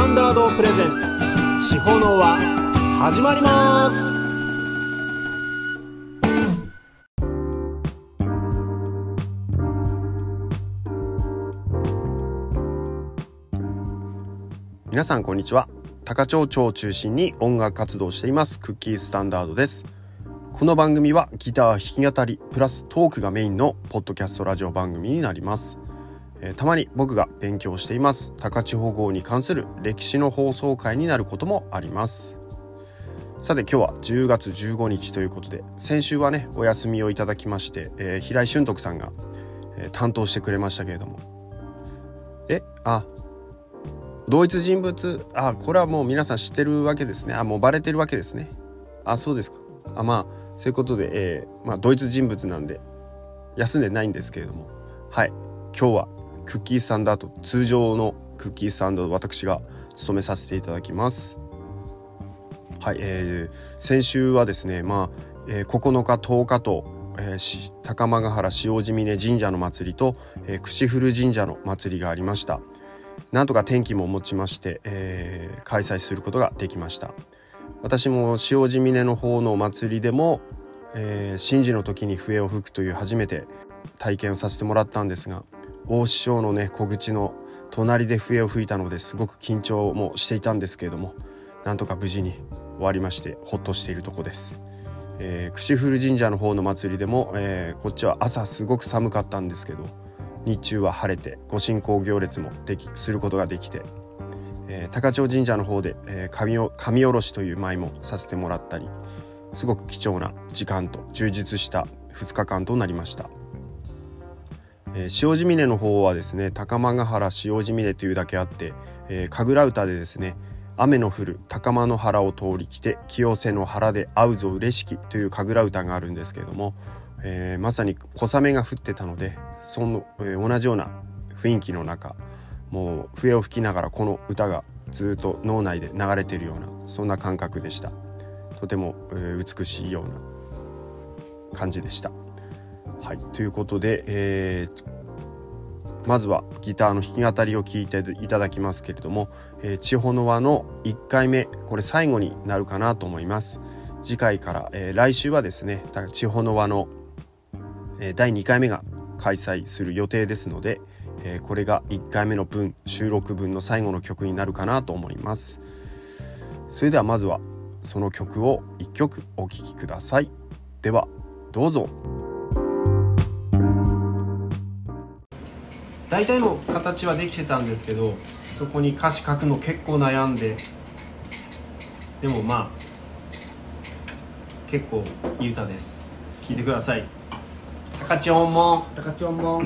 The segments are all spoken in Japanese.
タンダードプレゼンツ。地方の輪始まります。皆さんこんにちは。高町町を中心に音楽活動しています。クッキースタンダードです。この番組はギター弾き語りプラストークがメインのポッドキャストラジオ番組になります。えー、たまに僕が勉強しています。高千穂号に関する歴史の放送回になることもあります。さて今日は10月15日ということで先週はねお休みをいただきまして、えー、平井俊徳さんが、えー、担当してくれましたけれども。え？あ。同一人物？あこれはもう皆さん知ってるわけですね。あもうバレてるわけですね。あそうですか。あまあそういうことで、えー、まあ、同一人物なんで休んでないんですけれども。はい。今日はクッキーサンダーと通常のクッキーサンド私が務めさせていただきます。はい、えー、先週はですねまあ、えー、9日10日と、えー、高間ヶ原塩地峰神社の祭りと、えー、串古神社の祭りがありました。なんとか天気も持ちまして、えー、開催することができました。私も塩地峰の方の祭りでも、えー、神事の時に笛を吹くという初めて体験をさせてもらったんですが大師匠のね小口の隣で笛を吹いたのですごく緊張もしていたんですけれどもなんとか無事に終わりましてほっとしているとこです。えー、串古神社の方の祭りでも、えー、こっちは朝すごく寒かったんですけど日中は晴れてご神行行列もできすることができて、えー、高千穂神社の方で、えー、神神下ろしという舞もさせてもらったりすごく貴重な時間と充実した2日間となりました。えー、塩地峰の方はですね高間ヶ原塩地峰というだけあって、えー、神楽歌でですね雨の降る高間の原を通り来て清瀬の原で会うぞ嬉しきという神楽歌があるんですけれども、えー、まさに小雨が降ってたのでその、えー、同じような雰囲気の中もう笛を吹きながらこの歌がずっと脳内で流れてるようなそんな感覚でしたとても、えー、美しいような感じでした。はいということで、えー、まずはギターの弾き語りを聴いていただきますけれども「えー、地方の輪」の1回目これ最後になるかなと思います。次回から、えー、来週はですね「地方の輪の」え、第2回目が開催する予定ですので、え、これが1回目の分収録分の最後の曲になるかなと思います。それではまずはその曲を1曲お聴きください。ではどうぞ。大体の形はできてたんですけどそこに歌詞書くの結構悩んででもまあ結構いい歌です。聞いてください。高千穂も高千穂も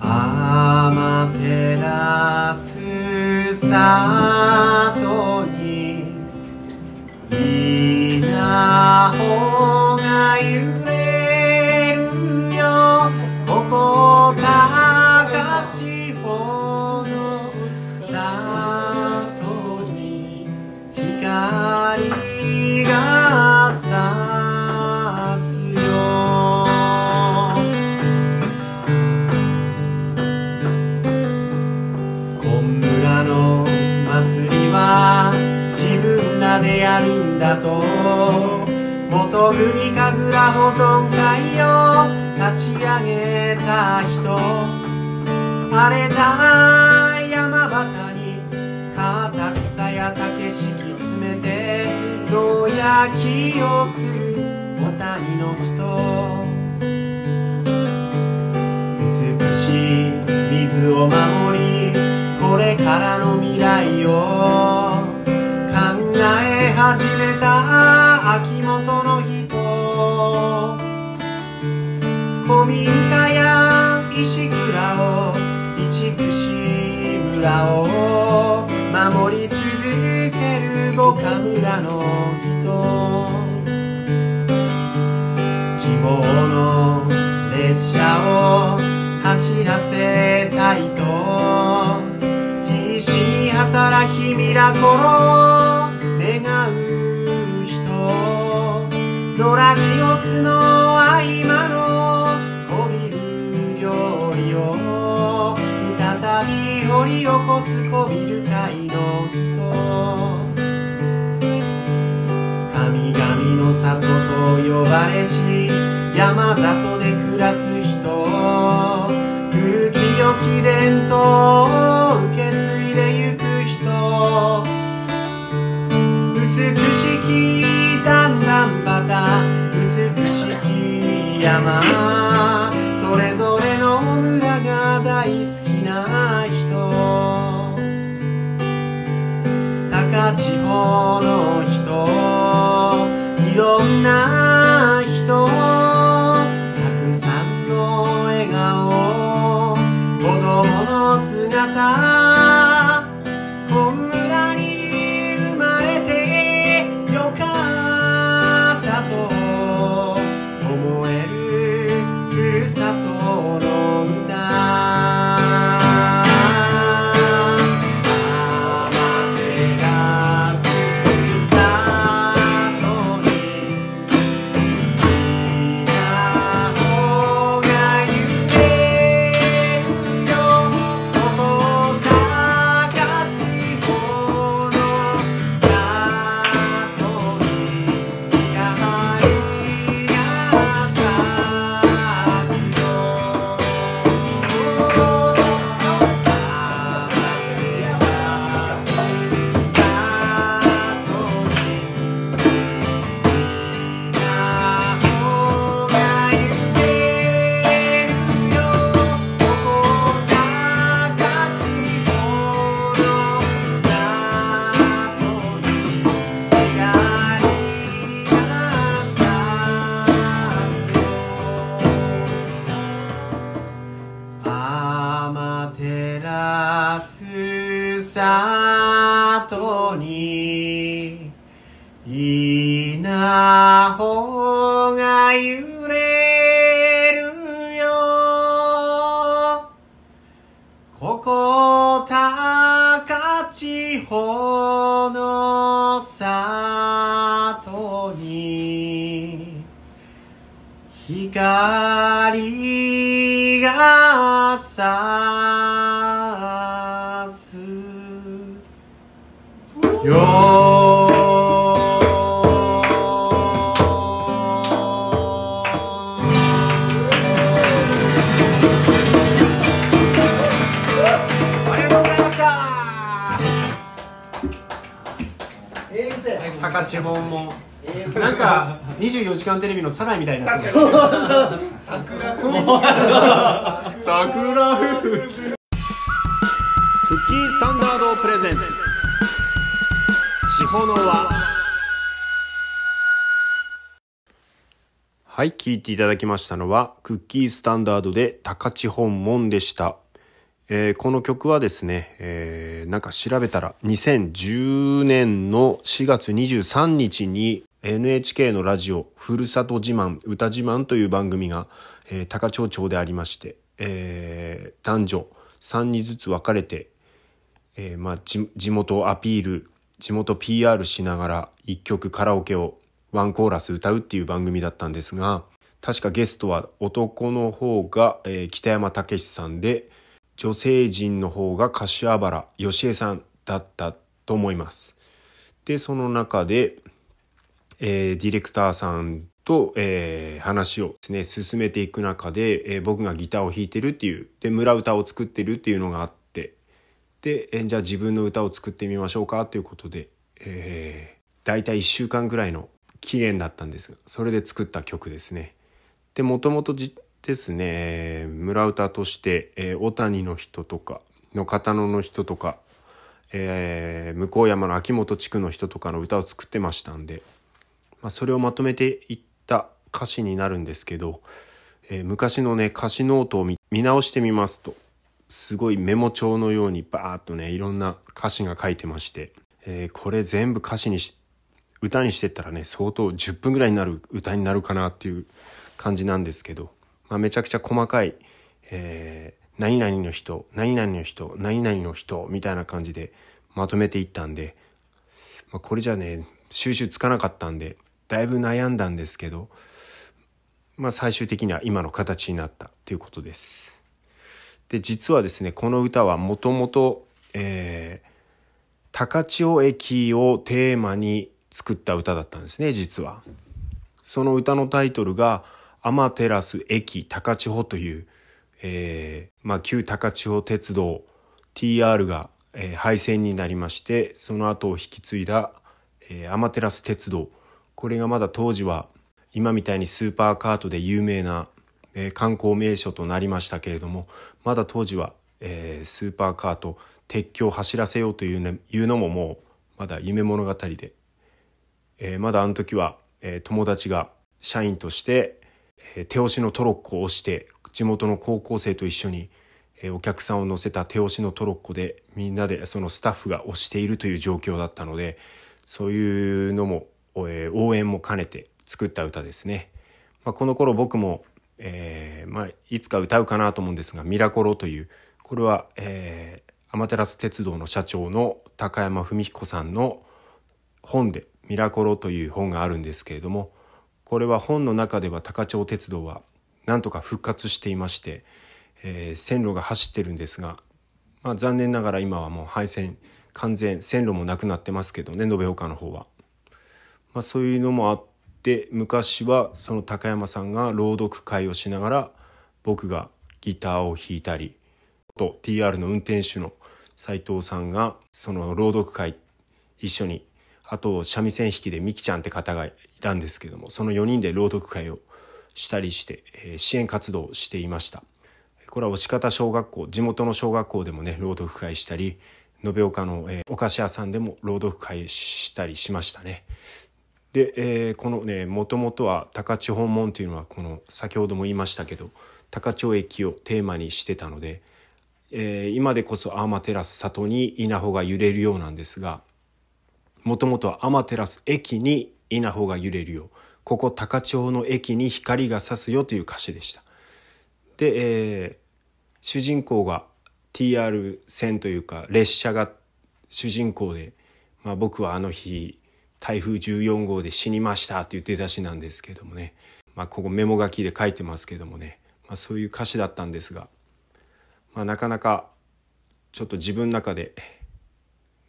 アマテラス里でやるんだと。元組神楽保存会よ立ち上げた人。荒れた山端に片草や竹敷き詰めて野焼きをするお谷の人美しい水を守りこれからの未来を。始めた秋元の人古民家や石倉を移築し村を守り続ける五家村の人。希望の列車を走らせたいと必死に働きミラコロ4月の合間のこびる料理を再び掘り起こすこびる会の人。神々の里と呼ばれし山里で暮らす人。古き良き伝統。山それぞれの村が大好きな人。高千穂の稲穂が揺れるよ。ここ高千穂の里に。光がさした高千穂も。なんか24時間テレビのサライみたいになってる。桜。桜。風クッキースタンダードプレゼンツ。地方の輪。はい、聞いていただきましたのは、クッキースタンダードで高千本門でした。えーこの曲はですね、えーなんか調べたら2010年の4月23日に NHK のラジオ「ふるさと自慢歌自慢」という番組が、えー高千穂町でありまして、えー男女3人ずつ分かれて、えーまあ、地元をアピール地元 PR しながら一曲カラオケをワンコーラス歌うっていう番組だったんですが確かゲストは男の方が、えー北山武さんで女性陣の方が柏原芳恵さんだったと思います。でその中で、えーディレクターさんと、えー話をですね進めていく中で、えー僕がギターを弾いてるっていうで村歌を作ってるっていうのがあってで、えーじゃあ自分の歌を作ってみましょうかということで、えー、大体1週間ぐらいの期限だったんですがそれで作った曲ですね。でもともとですね村歌として、えー小谷の人とかの片野の人とか、えー向山の秋元地区の人とかの歌を作ってましたんで、まあ、それをまとめていった歌詞になるんですけど、えー昔のね歌詞ノートを見直してみますとすごいメモ帳のようにバーッとねいろんな歌詞が書いてまして、えーこれ全部歌詞にし歌にしてったらね相当10分ぐらいになる歌になるかなっていう感じなんですけど、まあ、めちゃくちゃ細かい、えー何々の人何々の人何々の人みたいな感じでまとめていったんで、まあ、これじゃね収集つかなかったんでだいぶ悩んだんですけど、まあ、最終的には今の形になったということです。で実はですねこの歌はもともとえー高千穂駅をテーマに作った歌だったんですね実は。その歌のタイトルがアマテラス駅高千穂という、えー、まあ、旧高千穂鉄道 TR が、えー、廃線になりましてその後を引き継いだ、えー、アマテラス鉄道。これがまだ当時は今みたいにスーパーカートで有名な、えー、観光名所となりましたけれどもまだ当時は、えー、スーパーカート鉄橋を走らせようという,、ね、いうのももうまだ夢物語で、えー、まだあの時は、えー、友達が社員として、手押しのトロッコを押して地元の高校生と一緒に、お客さんを乗せた手押しのトロッコでみんなでそのスタッフが押しているという状況だったのでそういうのも、応援も兼ねて作った歌ですね。まあ、この頃僕も、えーまあ、いつか歌うかなと思うんですが「ミラコロ」というこれは、えー、アマテラス鉄道の社長の高山文彦さんの本で「ミラコロ」という本があるんですけれどもこれは本の中では高千穂鉄道はなんとか復活していまして、えー、線路が走ってるんですが、まあ、残念ながら今はもう廃線完全線路もなくなってますけどね延岡の方は。まあ、そういうのもあって昔はその高山さんが朗読会をしながら僕がギターを弾いたりと TR の運転手の斉藤さんがその朗読会一緒にあと三味線弾きでみきちゃんって方がいたんですけどもその4人で朗読会をしたりして、えー、支援活動をしていました。これは押方小学校地元の小学校でもね朗読会したり延岡の、えー、お菓子屋さんでも朗読会したりしましたね。で、えー、このねもともとは高千穂門というのはこの先ほども言いましたけど高千穂駅をテーマにしてたのでえー、今でこそアーマテラス里に稲穂が揺れるようなんですがもともとはアマテラス駅に稲穂が揺れるよ。ここ高千穂の駅に光が差すよという歌詞でした。で、えー、主人公が TR 線というか列車が主人公で、まあ、僕はあの日台風14号で死にましたという出だしなんですけどもね、まあ、ここメモ書きで書いてますけどもね、まあ、そういう歌詞だったんですがまあ、なかなかちょっと自分の中で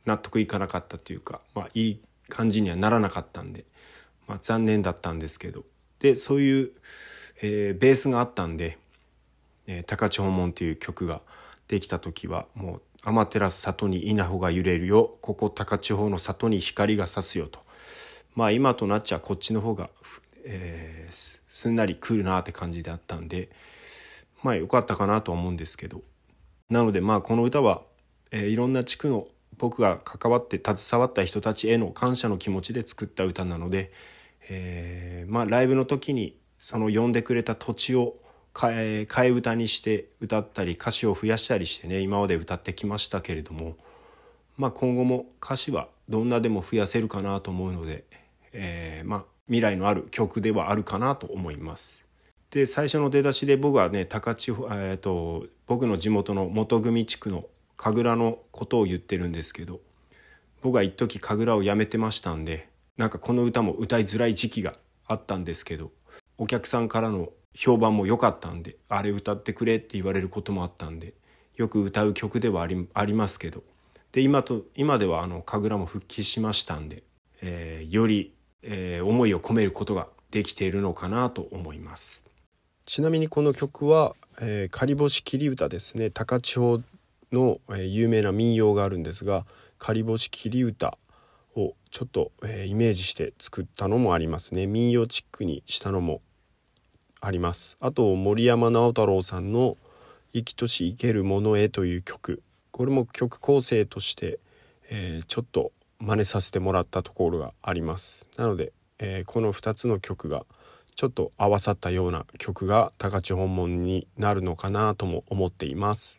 納得いかなかったというか、まあ、いい感じにはならなかったんで、まあ、残念だったんですけど。でそういう、えー、ベースがあったんで「えー、高千穂門」という曲ができた時はもう「天照里に稲穂が揺れるよ。ここ高千穂の里に光が差すよ」と。まあ今となっちゃこっちの方が、えー、すんなり来るなって感じであったんでまあ良かったかなとは思うんですけど。なのでまあこの歌は、えー、いろんな地区の僕が関わって携わった人たちへの感謝の気持ちで作った歌なので、えー、まあライブの時にその呼んでくれた土地を替え替え歌にして歌ったり歌詞を増やしたりしてね今まで歌ってきましたけれども、まあ、今後も歌詞はどんなでも増やせるかなと思うので、えー、まあ未来のある曲ではあるかなと思います。で最初の出だしで僕はね高千穂、えーと、僕の地元の元組地区の神楽のことを言ってるんですけど僕は一時神楽をやめてましたんでなんかこの歌も歌いづらい時期があったんですけどお客さんからの評判も良かったんであれ歌ってくれって言われることもあったんでよく歌う曲ではありありますけどで今と今ではあの神楽も復帰しましたんで、えー、より、えー、思いを込めることができているのかなと思います。ちなみにこの曲は「えー、仮干し切り歌」ですね高千穂の、えー、有名な民謡があるんですが「仮干し切り歌」をちょっと、えー、イメージして作ったのもありますね。民謡チックにしたのもあります。あと森山直太朗さんの「生きとし生けるものへ」という曲。これも曲構成として、えー、ちょっと真似させてもらったところがあります。なので、えー、この2つの曲が「ちょっと合わさったような曲が高千本門になるのかなとも思っています。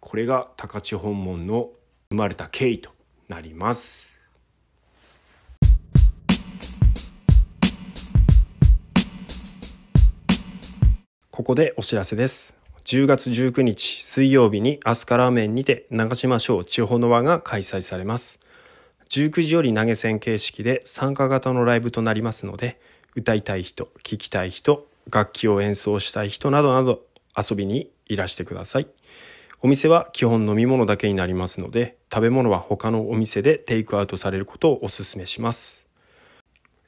これが高千本門の生まれた経緯となります。ここでお知らせです。10月19日水曜日にアスカラーメンにて長島省地方の輪が開催されます。19時より投げ銭形式で参加型のライブとなりますので歌いたい人、聴きたい人、楽器を演奏したい人などなど遊びにいらしてください。お店は基本飲み物だけになりますので、食べ物は他のお店でテイクアウトされることをお勧めします。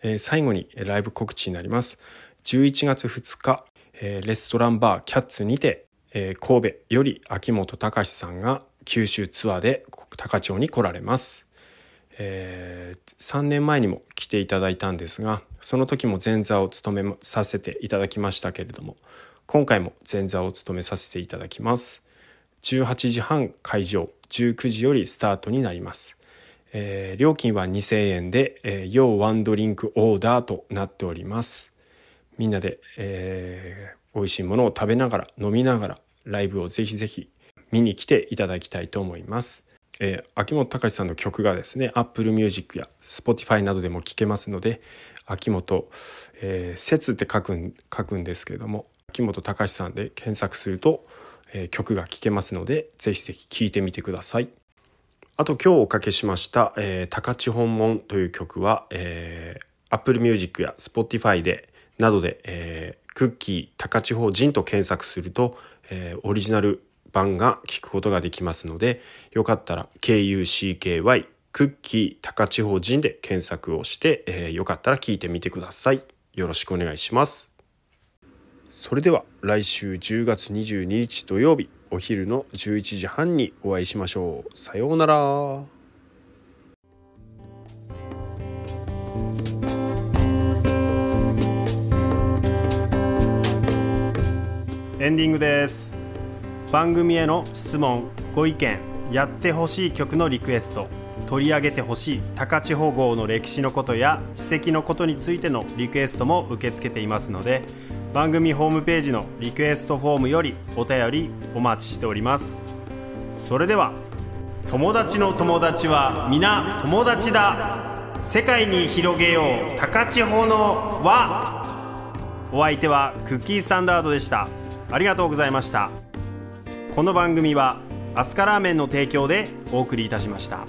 えー、最後にライブ告知になります。11月2日、えー、レストランバーキャッツにて、えー、神戸より秋元隆さんが九州ツアーで高千穂に来られます、えー、3年前にも来ていただいたんですがその時も前座を務めさせていただきましたけれども今回も前座を務めさせていただきます。18時半会場19時よりスタートになります。えー、料金は2000円で、えー、要ワンドリンクオーダーとなっております。みんなで、えー、美味しいものを食べながら飲みながらライブをぜひぜひ見に来ていただきたいと思います、えー、秋元隆さんの曲がですね Apple Music や Spotify などでも聴けますので秋元、えー、説って書くん書くんですけれども秋元隆さんで検索すると、え、曲が聴けますのでぜひぜひ聴いてみてくださいあと今日おかけしました「えー、高千本門」という曲は、えー、Apple Music や Spotify でなどで、えー、クッキー高千穂人と検索すると、えー、オリジナル版が聞くことができますのでよかったら KUCKY クッキー高千穂人で検索をして、えー、よかったら聞いてみてください。よろしくお願いします。それでは来週10月22日土曜日お昼の11時半にお会いしましょう。さようなら。エンディングです番組への質問ご意見やってほしい曲のリクエスト取り上げてほしい高千穂号の歴史のことや史跡のことについてのリクエストも受け付けていますので番組ホームページのリクエストフォームよりお便りお待ちしております。それでは友達の友達は皆友達だ。世界に広げよう高千穂の輪。お相手はクッキースタンダードでした。ありがとうございました。この番組はアスカラーメンの提供でお送りいたしました。